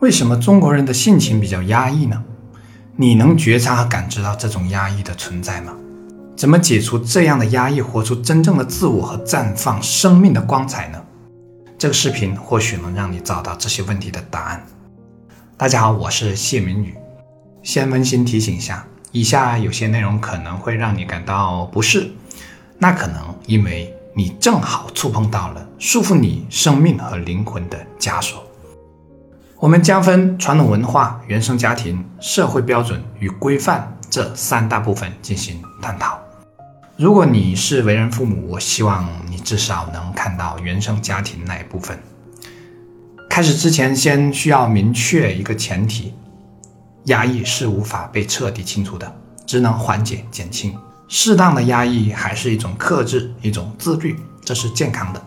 为什么中国人的性情比较压抑呢？你能觉察和感知到这种压抑的存在吗？怎么解除这样的压抑，活出真正的自我和绽放生命的光彩呢？这个视频或许能让你找到这些问题的答案。大家好，我是谢明宇。先温馨提醒一下，以下有些内容可能会让你感到不适，那可能因为你正好触碰到了束缚你生命和灵魂的枷锁。我们将分传统文化、原生家庭、社会标准与规范这三大部分进行探讨。如果你是为人父母，我希望你至少能看到原生家庭那一部分。开始之前，先需要明确一个前提：压抑是无法被彻底清除的，只能缓解、减轻。适当的压抑还是一种克制、一种自律，这是健康的。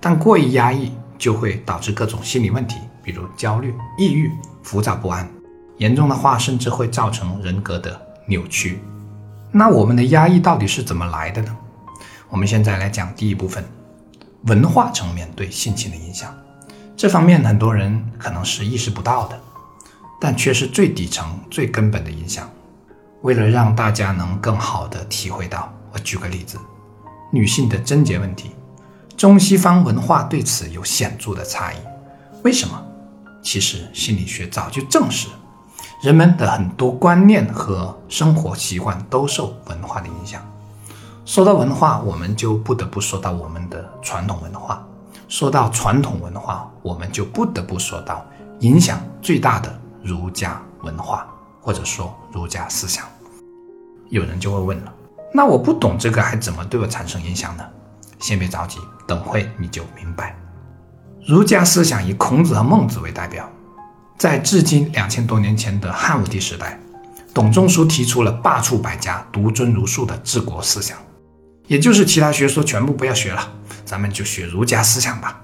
但过于压抑就会导致各种心理问题。比如焦虑、抑郁、浮躁不安，严重的话甚至会造成人格的扭曲。那我们的压抑到底是怎么来的呢？我们现在来讲第一部分，文化层面对性情的影响。这方面很多人可能是意识不到的，但却是最底层、最根本的影响。为了让大家能更好的体会到，我举个例子：女性的贞洁问题，中西方文化对此有显著的差异。为什么？其实心理学早就证实，人们的很多观念和生活习惯都受文化的影响。说到文化，我们就不得不说到我们的传统文化；说到传统文化，我们就不得不说到影响最大的儒家文化，或者说儒家思想。有人就会问了：那我不懂这个，还怎么对我产生影响呢？先别着急，等会你就明白。儒家思想以孔子和孟子为代表，在至今两千多年前的汉武帝时代，董仲舒提出了罢黜百家、独尊儒术的治国思想，也就是其他学说全部不要学了，咱们就学儒家思想吧，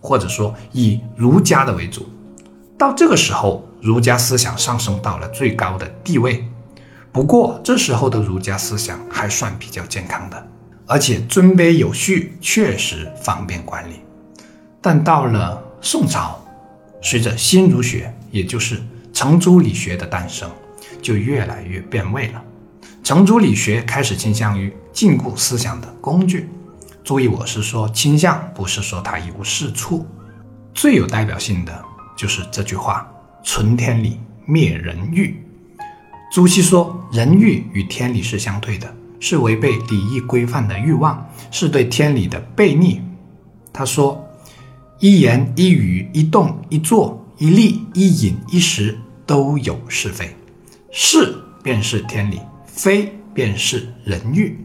或者说以儒家的为主。到这个时候，儒家思想上升到了最高的地位。不过，这时候的儒家思想还算比较健康的，而且尊卑有序，确实方便管理。但到了宋朝，随着新儒学，也就是程朱理学的诞生，就越来越变味了。程朱理学开始倾向于禁锢思想的工具。注意，我是说倾向，不是说它一无是处。最有代表性的就是这句话：“存天理，灭人欲。”朱熹说，人欲与天理是相对的，是违背礼义规范的欲望，是对天理的背逆。他说。一言一语一动一坐一立一饮一食都有是非，是便是天理，非便是人欲，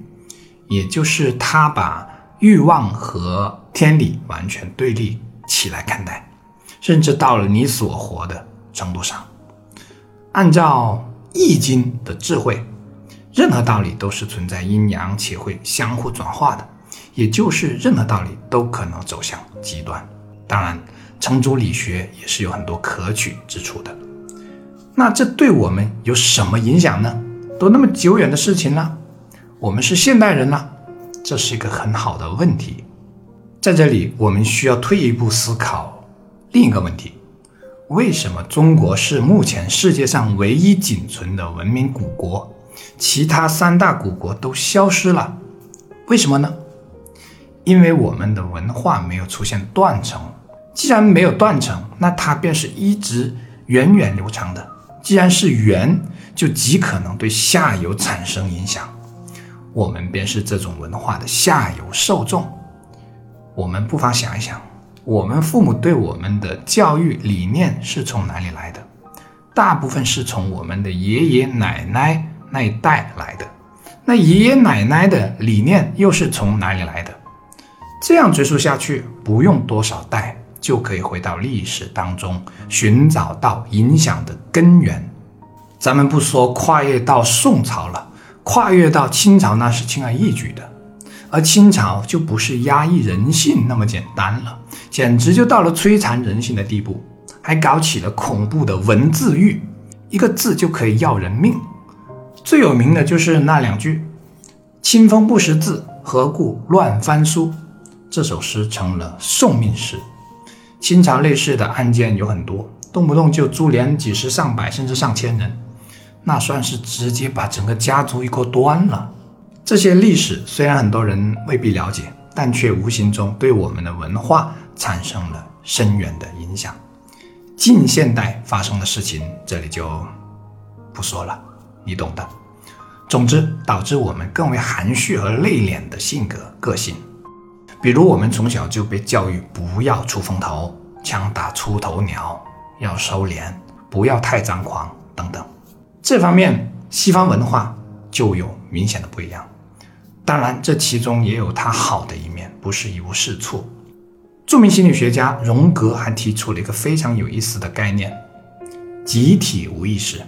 也就是他把欲望和天理完全对立起来看待，甚至到了你所活的程度上。按照《易经》的智慧，任何道理都是存在阴阳且会相互转化的，也就是任何道理都可能走向极端。当然，程朱理学也是有很多可取之处的。那这对我们有什么影响呢？都那么久远的事情了，我们是现代人了，这是一个很好的问题。在这里，我们需要退一步思考另一个问题：为什么中国是目前世界上唯一仅存的文明古国，其他三大古国都消失了？为什么呢？因为我们的文化没有出现断层。既然没有断层，那它便是一直源远流长的。既然是源，就极可能对下游产生影响。我们便是这种文化的下游受众。我们不妨想一想，我们父母对我们的教育理念是从哪里来的？大部分是从我们的爷爷奶奶那一代来的。那爷爷奶奶的理念又是从哪里来的？这样追溯下去，不用多少代。就可以回到历史当中寻找到影响的根源。咱们不说跨越到宋朝了，跨越到清朝那是轻而易举的，而清朝就不是压抑人性那么简单了，简直就到了摧残人性的地步，还搞起了恐怖的文字狱，一个字就可以要人命。最有名的就是那两句：“清风不识字，何故乱翻书？”这首诗成了送命诗。清朝类似的案件有很多，动不动就株连几十上百甚至上千人，那算是直接把整个家族一锅端了。这些历史虽然很多人未必了解，但却无形中对我们的文化产生了深远的影响。近现代发生的事情，这里就不说了，你懂的。总之，导致我们更为含蓄和内敛的性格个性。比如，我们从小就被教育不要出风头，枪打出头鸟，要收敛，不要太张狂等等。这方面，西方文化就有明显的不一样。当然，这其中也有它好的一面，不是一无是处。著名心理学家荣格还提出了一个非常有意思的概念——集体无意识，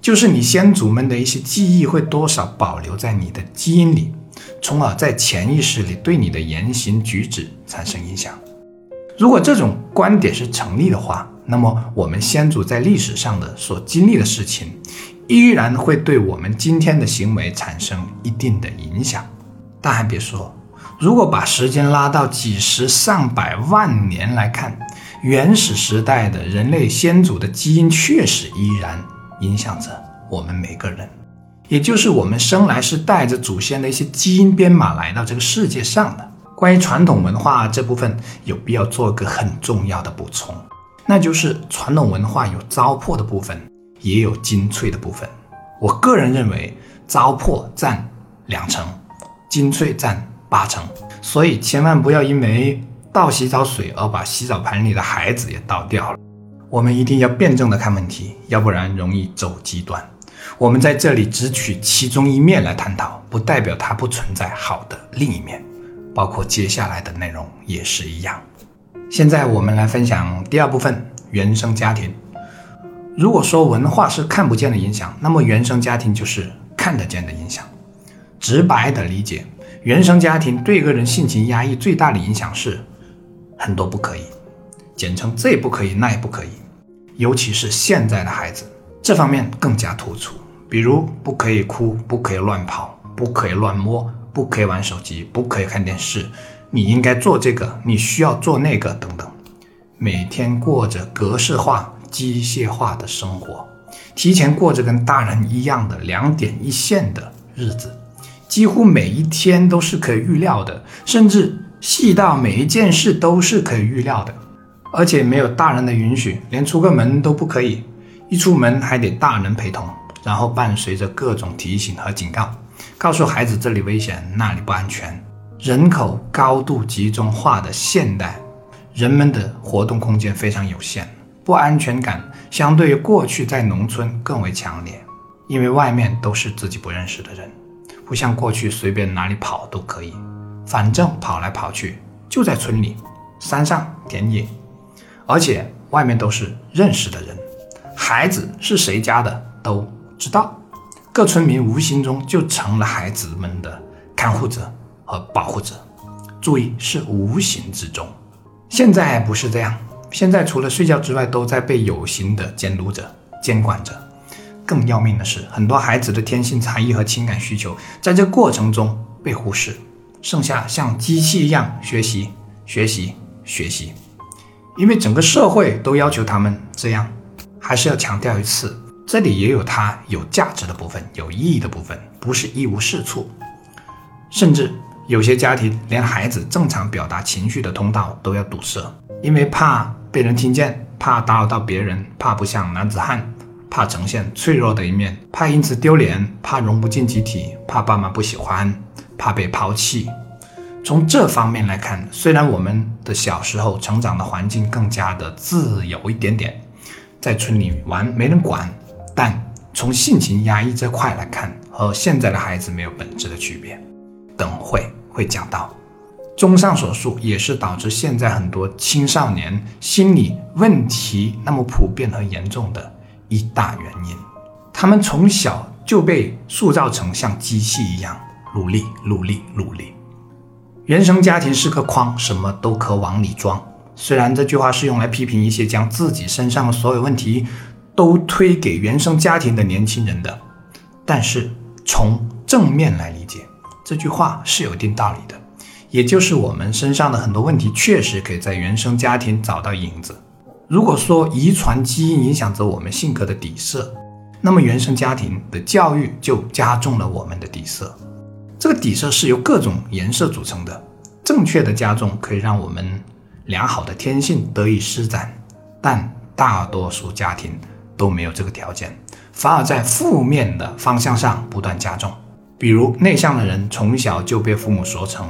就是你先祖们的一些记忆会多少保留在你的基因里，从而在潜意识里对你的言行举止产生影响。如果这种观点是成立的话，那么我们先祖在历史上的所经历的事情，依然会对我们今天的行为产生一定的影响。但还别说。如果把时间拉到几十上百万年来看，原始时代的人类先祖的基因确实依然影响着我们每个人，也就是我们生来是带着祖先的一些基因编码来到这个世界上的。关于传统文化这部分，有必要做个很重要的补充，那就是传统文化有糟粕的部分，也有精粹的部分。我个人认为，糟粕占两成，精粹占。八成，所以千万不要因为倒洗澡水而把洗澡盆里的孩子也倒掉了。我们一定要辩证的看问题，要不然容易走极端。我们在这里只取其中一面来探讨，不代表它不存在好的另一面，包括接下来的内容也是一样。现在我们来分享第二部分：原生家庭。如果说文化是看不见的影响，那么原生家庭就是看得见的影响。直白的理解。原生家庭对一个人性情压抑最大的影响是很多不可以，简称这不可以那也不可以，尤其是现在的孩子，这方面更加突出。比如不可以哭，不可以乱跑，不可以乱摸，不可以玩手机，不可以看电视，你应该做这个，你需要做那个等等，每天过着格式化、机械化的生活，提前过着跟大人一样的两点一线的日子。几乎每一天都是可以预料的，甚至细到每一件事都是可以预料的，而且没有大人的允许，连出个门都不可以，一出门还得大人陪同，然后伴随着各种提醒和警告，告诉孩子这里危险，那里不安全。人口高度集中化的现代，人们的活动空间非常有限，不安全感相对于过去在农村更为强烈，因为外面都是自己不认识的人。不像过去随便哪里跑都可以，反正跑来跑去就在村里、山上、田野，而且外面都是认识的人，孩子是谁家的都知道，各村民无形中就成了孩子们的看护者和保护者。注意，是无形之中。现在不是这样，现在除了睡觉之外，都在被有形的监督着、监管着。更要命的是，很多孩子的天性差异和情感需求在这过程中被忽视，剩下像机器一样学习、学习、学习，因为整个社会都要求他们这样。还是要强调一次，这里也有它有价值的部分、有意义的部分，不是一无是处。甚至有些家庭连孩子正常表达情绪的通道都要堵塞，因为怕被人听见，怕打扰到别人，怕不像男子汉。怕呈现脆弱的一面，怕因此丢脸，怕融不进集体，怕爸妈不喜欢，怕被抛弃。从这方面来看，虽然我们的小时候成长的环境更加的自由一点点，在村里玩没人管，但从性情压抑这块来看，和现在的孩子没有本质的区别。等会会讲到。综上所述，也是导致现在很多青少年心理问题那么普遍和严重的。一大原因，他们从小就被塑造成像机器一样努力、努力、努力。原生家庭是个筐，什么都可往里装。虽然这句话是用来批评一些将自己身上的所有问题都推给原生家庭的年轻人的，但是从正面来理解，这句话是有一定道理的。也就是我们身上的很多问题，确实可以在原生家庭找到影子。如果说遗传基因影响着我们性格的底色，那么原生家庭的教育就加重了我们的底色。这个底色是由各种颜色组成的，正确的加重可以让我们良好的天性得以施展，但大多数家庭都没有这个条件，反而在负面的方向上不断加重。比如内向的人从小就被父母说成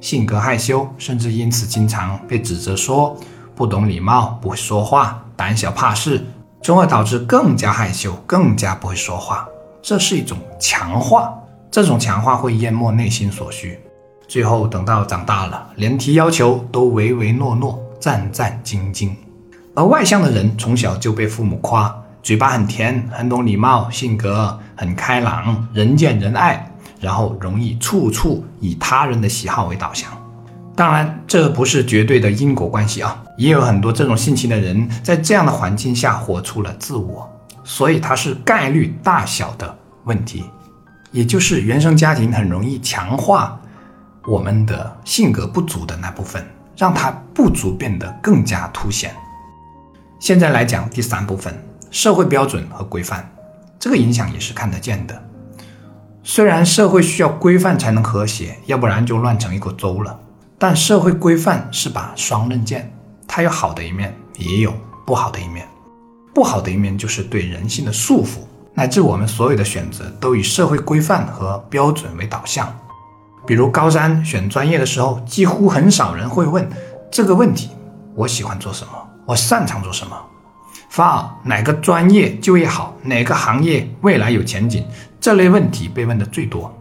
性格害羞，甚至因此经常被指责说不懂礼貌、不会说话、胆小怕事，从而导致更加害羞、更加不会说话。这是一种强化。这种强化会淹没内心所需，最后等到长大了，连提要求都唯唯诺诺、战战兢兢。而外向的人从小就被父母夸，嘴巴很甜，很懂礼貌，性格很开朗，人见人爱，然后容易处处以他人的喜好为导向。当然，这不是绝对的因果关系啊，也有很多这种性情的人在这样的环境下活出了自我，所以它是概率大小的问题。也就是原生家庭很容易强化我们的性格不足的那部分，让它不足变得更加凸显。现在来讲第三部分，社会标准和规范，这个影响也是看得见的。虽然社会需要规范才能和谐，要不然就乱成一锅粥了。但社会规范是把双刃剑，它有好的一面，也有不好的一面。不好的一面就是对人性的束缚。乃至我们所有的选择都以社会规范和标准为导向。比如高三选专业的时候，几乎很少人会问这个问题：我喜欢做什么？我擅长做什么？反而哪个专业就业好？哪个行业未来有前景？这类问题被问的最多。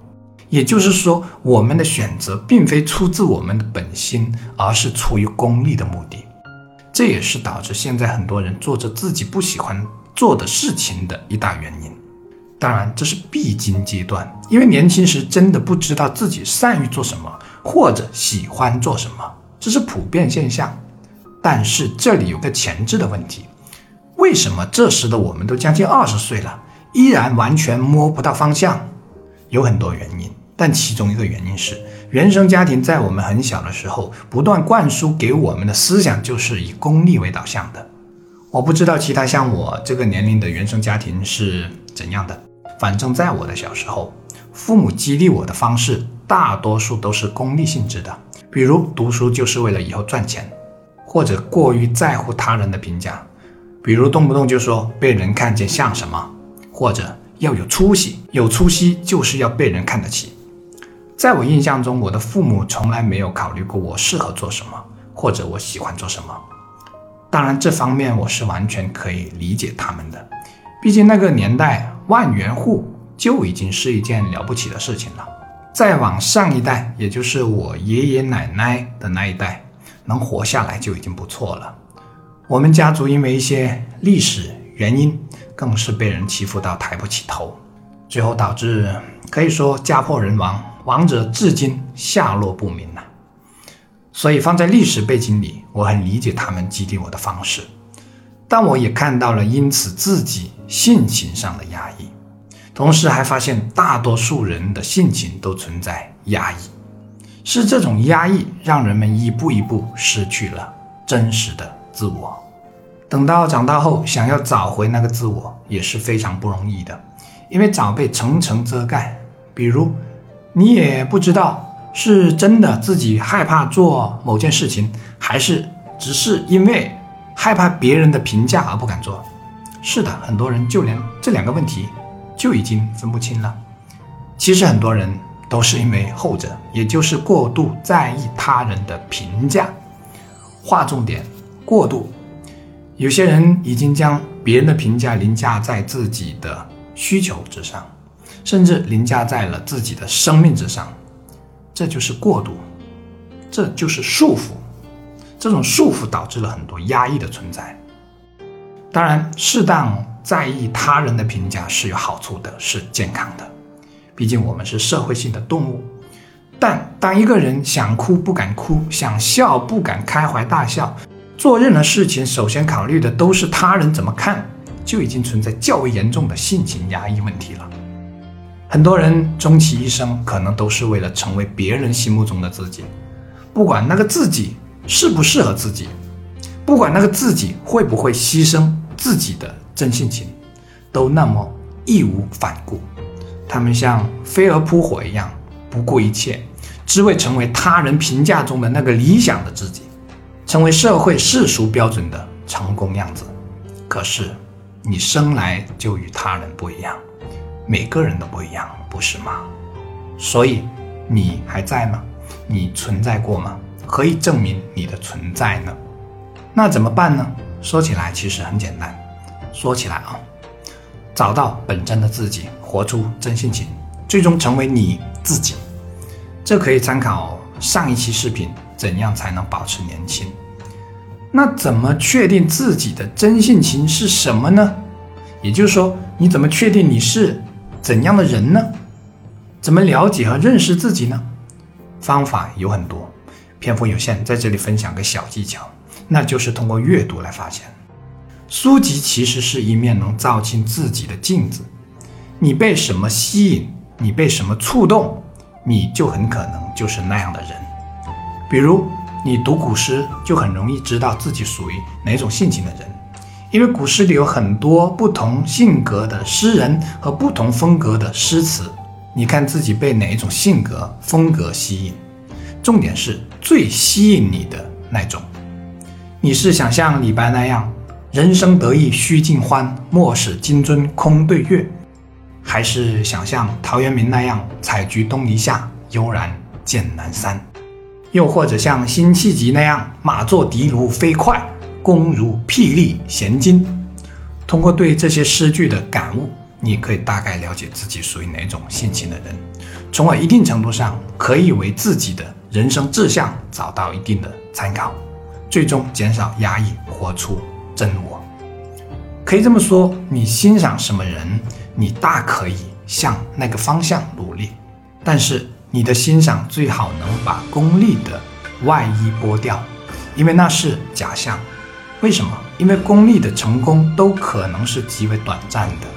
也就是说，我们的选择并非出自我们的本心，而是出于功利的目的。这也是导致现在很多人做着自己不喜欢。做的事情的一大原因，当然这是必经阶段，因为年轻时真的不知道自己善于做什么或者喜欢做什么，这是普遍现象。但是这里有个前置的问题，为什么这时的我们都将近二十岁了，依然完全摸不到方向？有很多原因，但其中一个原因是原生家庭在我们很小的时候不断灌输给我们的思想就是以功利为导向的。我不知道其他像我这个年龄的原生家庭是怎样的，反正在我的小时候，父母激励我的方式大多数都是功利性质的，比如读书就是为了以后赚钱，或者过于在乎他人的评价，比如动不动就说被人看见像什么，或者要有出息，有出息就是要被人看得起。在我印象中，我的父母从来没有考虑过我适合做什么，或者我喜欢做什么。当然，这方面我是完全可以理解他们的，毕竟那个年代万元户就已经是一件了不起的事情了。再往上一代，也就是我爷爷奶奶的那一代，能活下来就已经不错了。我们家族因为一些历史原因，更是被人欺负到抬不起头，最后导致可以说家破人亡，亡者至今下落不明呐。所以放在历史背景里，我很理解他们激励我的方式，但我也看到了因此自己性情上的压抑，同时还发现大多数人的性情都存在压抑，是这种压抑让人们一步一步失去了真实的自我。等到长大后，想要找回那个自我也是非常不容易的，因为早被层层遮盖。比如，你也不知道。是真的自己害怕做某件事情，还是只是因为害怕别人的评价而不敢做？是的，很多人就连这两个问题就已经分不清了。其实很多人都是因为后者，也就是过度在意他人的评价。划重点，过度。有些人已经将别人的评价凌驾在自己的需求之上，甚至凌驾在了自己的生命之上。这就是过度，这就是束缚，这种束缚导致了很多压抑的存在。当然，适当在意他人的评价是有好处的，是健康的。毕竟我们是社会性的动物。但当一个人想哭不敢哭，想笑不敢开怀大笑，做任何事情首先考虑的都是他人怎么看，就已经存在较为严重的性情压抑问题了。很多人终其一生，可能都是为了成为别人心目中的自己，不管那个自己适不适合自己，不管那个自己会不会牺牲自己的真性情，都那么义无反顾。他们像飞蛾扑火一样，不顾一切，只为成为他人评价中的那个理想的自己，成为社会世俗标准的成功样子。可是，你生来就与他人不一样，每个人都不一样，不是吗？所以，你还在吗？你存在过吗？可以证明你的存在呢？那怎么办呢？说起来其实很简单，说起来啊，找到本真的自己。活出真性情，最终成为你自己。这可以参考上一期视频，怎样才能保持年轻？那怎么确定自己的真性情是什么呢？也就是说，你怎么确定你是怎样的人呢？怎么了解和认识自己呢？方法有很多，篇幅有限，在这里分享个小技巧，那就是通过阅读来发现。书籍其实是一面能照清自己的镜子。你被什么吸引，你被什么触动，你就很可能就是那样的人。比如，你读古诗，就很容易知道自己属于哪种性情的人，因为古诗里有很多不同性格的诗人和不同风格的诗词。你看自己被哪一种性格风格吸引，重点是最吸引你的那种。你是想像李白那样“人生得意须尽欢，莫使金樽空对月”。还是想像陶渊明那样“采菊东篱下，悠然见南山”，又或者像辛弃疾那样“马作的卢飞快，弓如霹雳弦惊”。通过对这些诗句的感悟，你可以大概了解自己属于哪种性情的人，从而一定程度上可以为自己的人生志向找到一定的参考，最终减少压抑，活出真我。可以这么说，你欣赏什么人？你大可以向那个方向努力，但是你的欣赏最好能把功利的外衣剥掉，因为那是假象。为什么？因为功利的成功都可能是极为短暂的，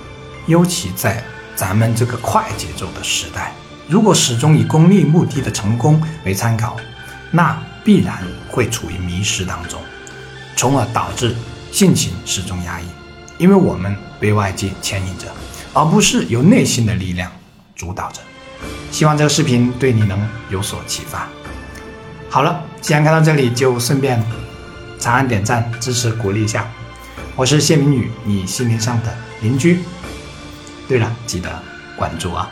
尤其在咱们这个快节奏的时代，如果始终以功利目的的成功为参考，那必然会处于迷失当中，从而导致性情始终压抑，因为我们被外界牵引着。而不是由内心的力量主导着。希望这个视频对你能有所启发。好了，既然看到这里，就顺便长按点赞支持鼓励一下。我是谢明宇，你心灵上的邻居。对了，记得关注啊。